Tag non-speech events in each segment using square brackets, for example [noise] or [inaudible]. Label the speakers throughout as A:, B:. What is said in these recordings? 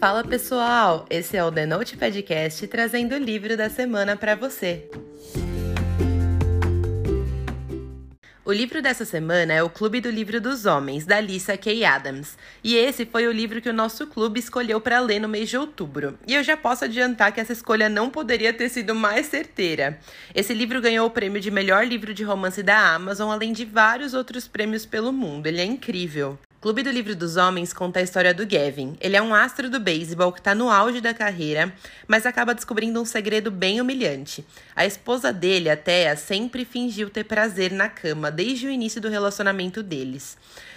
A: Fala pessoal, esse é o The Note Podcast trazendo o livro da semana para você. O livro dessa semana é O Clube do Livro dos Homens, da Lisa Kay Adams. E esse foi o livro que o nosso clube escolheu para ler no mês de outubro. E eu já posso adiantar que essa escolha não poderia ter sido mais certeira. Esse livro ganhou o prêmio de melhor livro de romance da Amazon, além de vários outros prêmios pelo mundo. Ele é incrível. Clube do Livro dos Homens conta a história do Gavin. Ele é um astro do beisebol que está no auge da carreira, mas acaba descobrindo um segredo bem humilhante. A esposa dele, a Thea, sempre fingiu ter prazer na cama desde o início do relacionamento deles.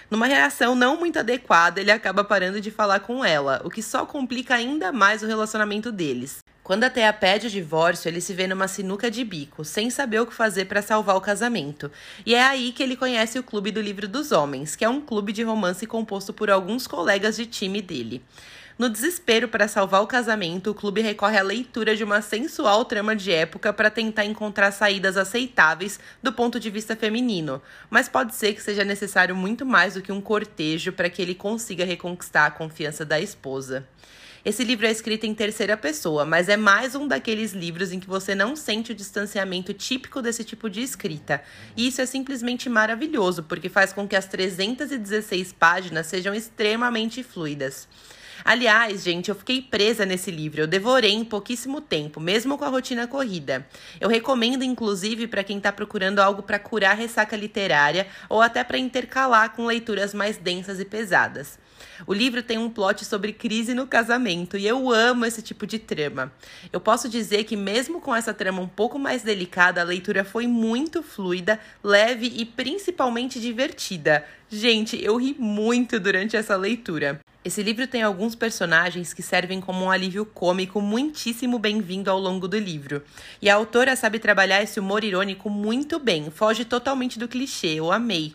A: Numa reação não muito adequada, ele acaba parando de falar com ela, o que só complica ainda mais o relacionamento deles. Quando a Thea pede o divórcio, ele se vê numa sinuca de bico, sem saber o que fazer para salvar o casamento. E é aí que ele conhece o Clube do Livro dos Homens, que é um clube de romance composto por alguns colegas de time dele. No desespero para salvar o casamento, o clube recorre à leitura de uma sensual trama de época para tentar encontrar saídas aceitáveis do ponto de vista feminino, mas pode ser que seja necessário muito mais do que um cortejo para que ele consiga reconquistar a confiança da esposa. Esse livro é escrito em terceira pessoa, mas é mais um daqueles livros em que você não sente o distanciamento típico desse tipo de escrita. E isso é simplesmente maravilhoso, porque faz com que as 316 páginas sejam extremamente fluidas. Aliás, gente, eu fiquei presa nesse livro. Eu devorei em pouquíssimo tempo, mesmo com a rotina corrida. Eu recomendo, inclusive, para quem está procurando algo para curar ressaca literária ou até para intercalar com leituras mais densas e pesadas. O livro tem um plot sobre crise no casamento e eu amo esse tipo de trama. Eu posso dizer que, mesmo com essa trama um pouco mais delicada, a leitura foi muito fluida, leve e principalmente divertida. Gente, eu ri muito durante essa leitura. Esse livro tem alguns personagens que servem como um alívio cômico muitíssimo bem-vindo ao longo do livro. E a autora sabe trabalhar esse humor irônico muito bem, foge totalmente do clichê, eu amei.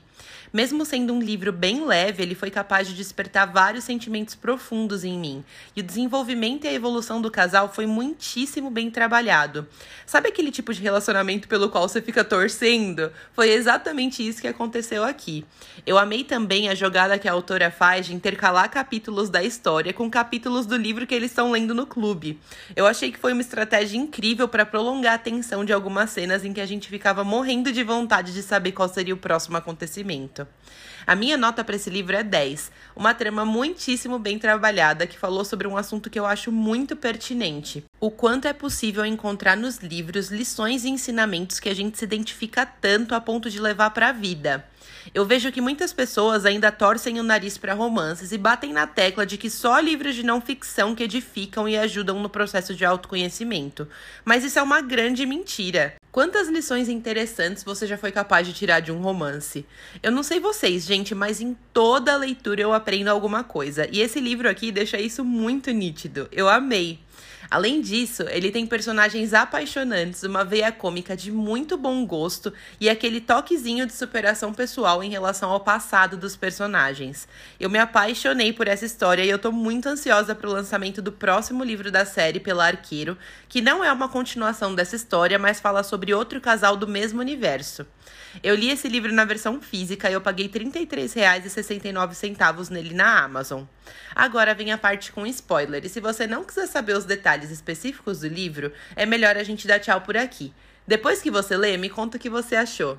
A: Mesmo sendo um livro bem leve, ele foi capaz de despertar vários sentimentos profundos em mim. E o desenvolvimento e a evolução do casal foi muitíssimo bem trabalhado. Sabe aquele tipo de relacionamento pelo qual você fica torcendo? Foi exatamente isso que aconteceu aqui. Eu amei também a jogada que a autora faz de intercalar capítulos da história com capítulos do livro que eles estão lendo no clube. Eu achei que foi uma estratégia incrível para prolongar a tensão de algumas cenas em que a gente ficava morrendo de vontade de saber qual seria o próximo acontecimento. A minha nota para esse livro é 10, uma trama muitíssimo bem trabalhada que falou sobre um assunto que eu acho muito pertinente. O quanto é possível encontrar nos livros lições e ensinamentos que a gente se identifica tanto a ponto de levar para a vida. Eu vejo que muitas pessoas ainda torcem o nariz para romances e batem na tecla de que só livros de não ficção que edificam e ajudam no processo de autoconhecimento. Mas isso é uma grande mentira. Quantas lições interessantes você já foi capaz de tirar de um romance? Eu não sei vocês, gente, mas em toda leitura eu aprendo alguma coisa. E esse livro aqui deixa isso muito nítido. Eu amei. Além disso, ele tem personagens apaixonantes, uma veia cômica de muito bom gosto e aquele toquezinho de superação pessoal em relação ao passado dos personagens. Eu me apaixonei por essa história e eu tô muito ansiosa para o lançamento do próximo livro da série pela Arqueiro, que não é uma continuação dessa história, mas fala sobre outro casal do mesmo universo. Eu li esse livro na versão física e eu paguei R$ 33,69 nele na Amazon. Agora vem a parte com spoiler, e se você não quiser saber os detalhes específicos do livro, é melhor a gente dar tchau por aqui. Depois que você lê, me conta o que você achou.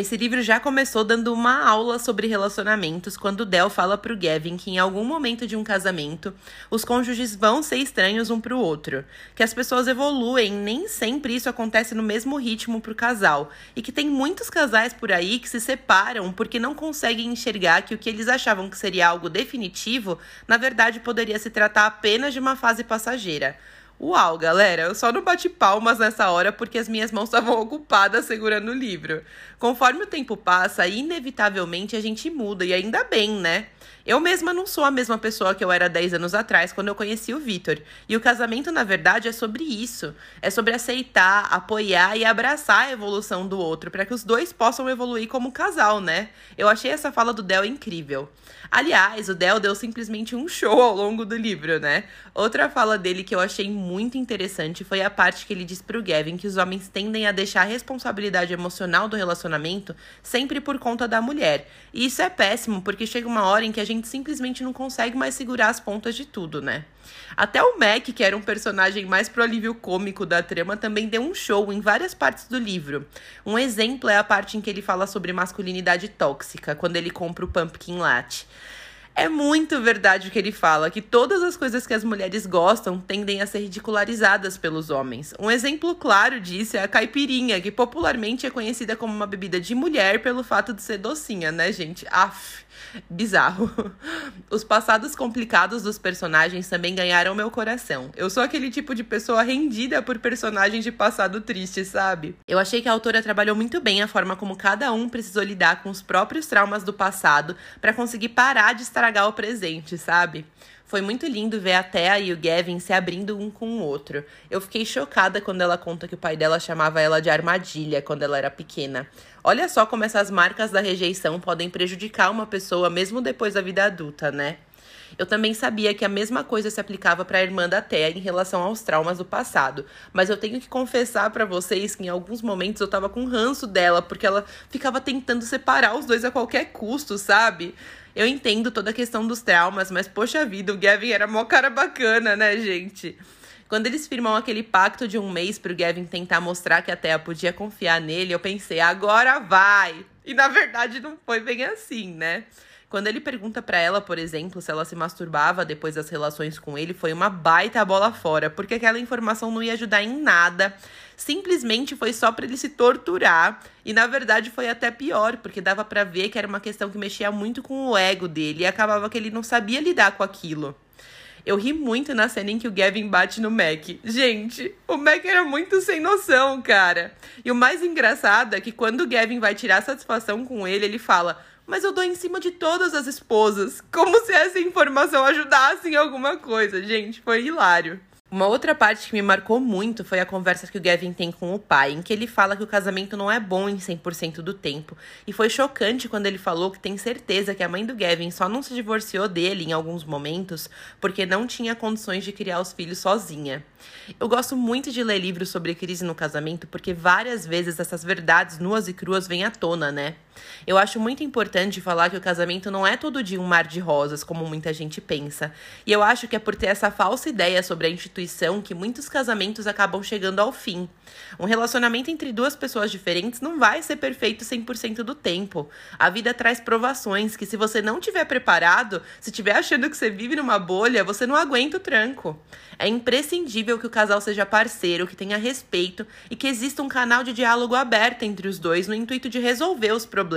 A: Esse livro já começou dando uma aula sobre relacionamentos quando Del fala pro Gavin que em algum momento de um casamento os cônjuges vão ser estranhos um pro outro, que as pessoas evoluem, nem sempre isso acontece no mesmo ritmo pro casal, e que tem muitos casais por aí que se separam porque não conseguem enxergar que o que eles achavam que seria algo definitivo, na verdade poderia se tratar apenas de uma fase passageira. Uau, galera, eu só não bati palmas nessa hora porque as minhas mãos estavam ocupadas segurando o livro. Conforme o tempo passa, inevitavelmente a gente muda, e ainda bem, né? Eu mesma não sou a mesma pessoa que eu era 10 anos atrás, quando eu conheci o Vitor. E o casamento, na verdade, é sobre isso. É sobre aceitar, apoiar e abraçar a evolução do outro, para que os dois possam evoluir como casal, né? Eu achei essa fala do Del incrível. Aliás, o Del deu simplesmente um show ao longo do livro, né? Outra fala dele que eu achei muito muito interessante foi a parte que ele diz pro Gavin que os homens tendem a deixar a responsabilidade emocional do relacionamento sempre por conta da mulher. E isso é péssimo, porque chega uma hora em que a gente simplesmente não consegue mais segurar as pontas de tudo, né? Até o Mac, que era um personagem mais pro alívio cômico da trama, também deu um show em várias partes do livro. Um exemplo é a parte em que ele fala sobre masculinidade tóxica, quando ele compra o Pumpkin Latte. É muito verdade o que ele fala, que todas as coisas que as mulheres gostam tendem a ser ridicularizadas pelos homens. Um exemplo claro disso é a caipirinha, que popularmente é conhecida como uma bebida de mulher pelo fato de ser docinha, né, gente? Aff bizarro. [laughs] Os passados complicados dos personagens também ganharam meu coração. Eu sou aquele tipo de pessoa rendida por personagens de passado triste, sabe? Eu achei que a autora trabalhou muito bem a forma como cada um precisou lidar com os próprios traumas do passado para conseguir parar de estragar o presente, sabe? Foi muito lindo ver a Thea e o Gavin se abrindo um com o outro. Eu fiquei chocada quando ela conta que o pai dela chamava ela de armadilha quando ela era pequena. Olha só como essas marcas da rejeição podem prejudicar uma pessoa mesmo depois da vida adulta, né? Eu também sabia que a mesma coisa se aplicava para a irmã da Thea em relação aos traumas do passado, mas eu tenho que confessar para vocês que em alguns momentos eu tava com ranço dela, porque ela ficava tentando separar os dois a qualquer custo, sabe? Eu entendo toda a questão dos traumas, mas poxa vida, o Gavin era mó cara bacana, né, gente? Quando eles firmam aquele pacto de um mês pro Gavin tentar mostrar que a Thea podia confiar nele, eu pensei, agora vai! E na verdade não foi bem assim, né? Quando ele pergunta para ela, por exemplo, se ela se masturbava depois das relações com ele, foi uma baita bola fora, porque aquela informação não ia ajudar em nada. Simplesmente foi só para ele se torturar. E na verdade foi até pior, porque dava para ver que era uma questão que mexia muito com o ego dele e acabava que ele não sabia lidar com aquilo. Eu ri muito na cena em que o Gavin bate no Mac. Gente, o Mac era muito sem noção, cara. E o mais engraçado é que quando o Gavin vai tirar satisfação com ele, ele fala: mas eu dou em cima de todas as esposas. Como se essa informação ajudasse em alguma coisa. Gente, foi hilário. Uma outra parte que me marcou muito foi a conversa que o Gavin tem com o pai, em que ele fala que o casamento não é bom em 100% do tempo. E foi chocante quando ele falou que tem certeza que a mãe do Gavin só não se divorciou dele em alguns momentos porque não tinha condições de criar os filhos sozinha. Eu gosto muito de ler livros sobre crise no casamento porque várias vezes essas verdades nuas e cruas vêm à tona, né? Eu acho muito importante falar que o casamento não é todo dia um mar de rosas, como muita gente pensa. E eu acho que é por ter essa falsa ideia sobre a instituição que muitos casamentos acabam chegando ao fim. Um relacionamento entre duas pessoas diferentes não vai ser perfeito 100% do tempo. A vida traz provações que, se você não tiver preparado, se estiver achando que você vive numa bolha, você não aguenta o tranco. É imprescindível que o casal seja parceiro, que tenha respeito e que exista um canal de diálogo aberto entre os dois no intuito de resolver os problemas,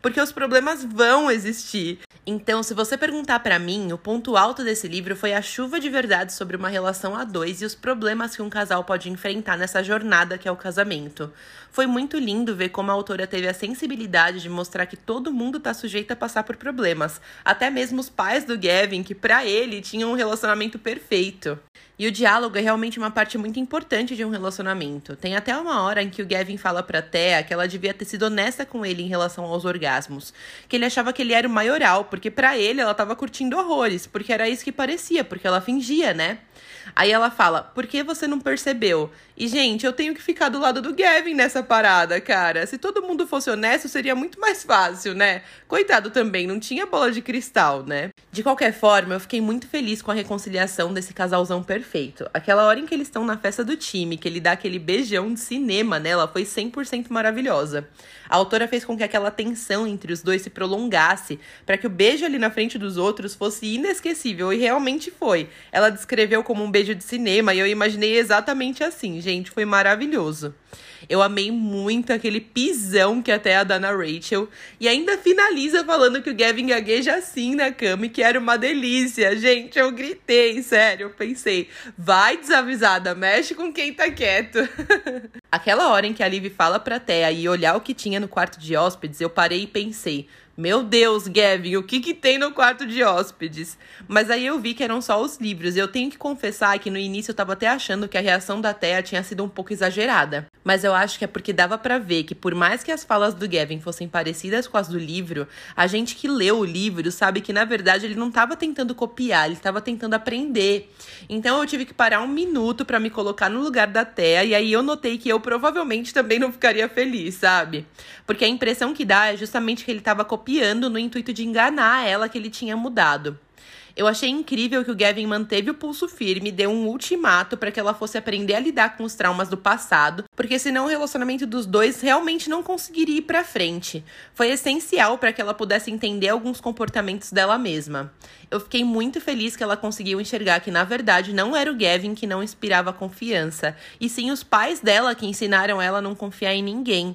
A: porque os problemas vão existir. Então, se você perguntar para mim, o ponto alto desse livro foi a chuva de verdade sobre uma relação a dois e os problemas que um casal pode enfrentar nessa jornada que é o casamento. Foi muito lindo ver como a autora teve a sensibilidade de mostrar que todo mundo tá sujeito a passar por problemas, até mesmo os pais do Gavin, que para ele tinham um relacionamento perfeito. E o diálogo é realmente uma parte muito importante de um relacionamento. Tem até uma hora em que o Gavin fala pra Thea que ela devia ter sido honesta com ele relação aos orgasmos. Que ele achava que ele era o maioral, porque para ele ela tava curtindo horrores, porque era isso que parecia, porque ela fingia, né? Aí ela fala: Por que você não percebeu? E, gente, eu tenho que ficar do lado do Gavin nessa parada, cara. Se todo mundo fosse honesto, seria muito mais fácil, né? Coitado também, não tinha bola de cristal, né? De qualquer forma, eu fiquei muito feliz com a reconciliação desse casalzão perfeito. Aquela hora em que eles estão na festa do time, que ele dá aquele beijão de cinema nela, foi 100% maravilhosa. A autora fez com que aquela tensão entre os dois se prolongasse, para que o beijo ali na frente dos outros fosse inesquecível, e realmente foi. Ela descreveu como um beijo de cinema, e eu imaginei exatamente assim, gente, foi maravilhoso. Eu amei muito aquele pisão que até a dá na Rachel. E ainda finaliza falando que o Gavin gagueja assim na cama e que era uma delícia. Gente, eu gritei, sério. Eu pensei, vai desavisada, mexe com quem tá quieto. [laughs] Aquela hora em que a Liv fala pra Thea e olhar o que tinha no quarto de hóspedes, eu parei e pensei. Meu Deus, Gavin, o que que tem no quarto de hóspedes? Mas aí eu vi que eram só os livros. Eu tenho que confessar que no início eu tava até achando que a reação da Thea tinha sido um pouco exagerada. Mas eu acho que é porque dava para ver que por mais que as falas do Gavin fossem parecidas com as do livro, a gente que leu o livro sabe que na verdade ele não tava tentando copiar, ele tava tentando aprender. Então eu tive que parar um minuto para me colocar no lugar da Thea e aí eu notei que eu provavelmente também não ficaria feliz, sabe? Porque a impressão que dá é justamente que ele tava copiando copiando no intuito de enganar ela que ele tinha mudado. Eu achei incrível que o Gavin manteve o pulso firme, deu um ultimato para que ela fosse aprender a lidar com os traumas do passado, porque senão o relacionamento dos dois realmente não conseguiria ir para frente. Foi essencial para que ela pudesse entender alguns comportamentos dela mesma. Eu fiquei muito feliz que ela conseguiu enxergar que na verdade não era o Gavin que não inspirava confiança, e sim os pais dela que ensinaram ela a não confiar em ninguém.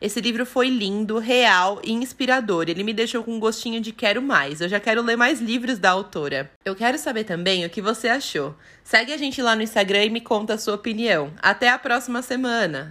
A: Esse livro foi lindo, real e inspirador. Ele me deixou com um gostinho de quero mais. Eu já quero ler mais livros da autora. Eu quero saber também o que você achou. Segue a gente lá no Instagram e me conta a sua opinião. Até a próxima semana!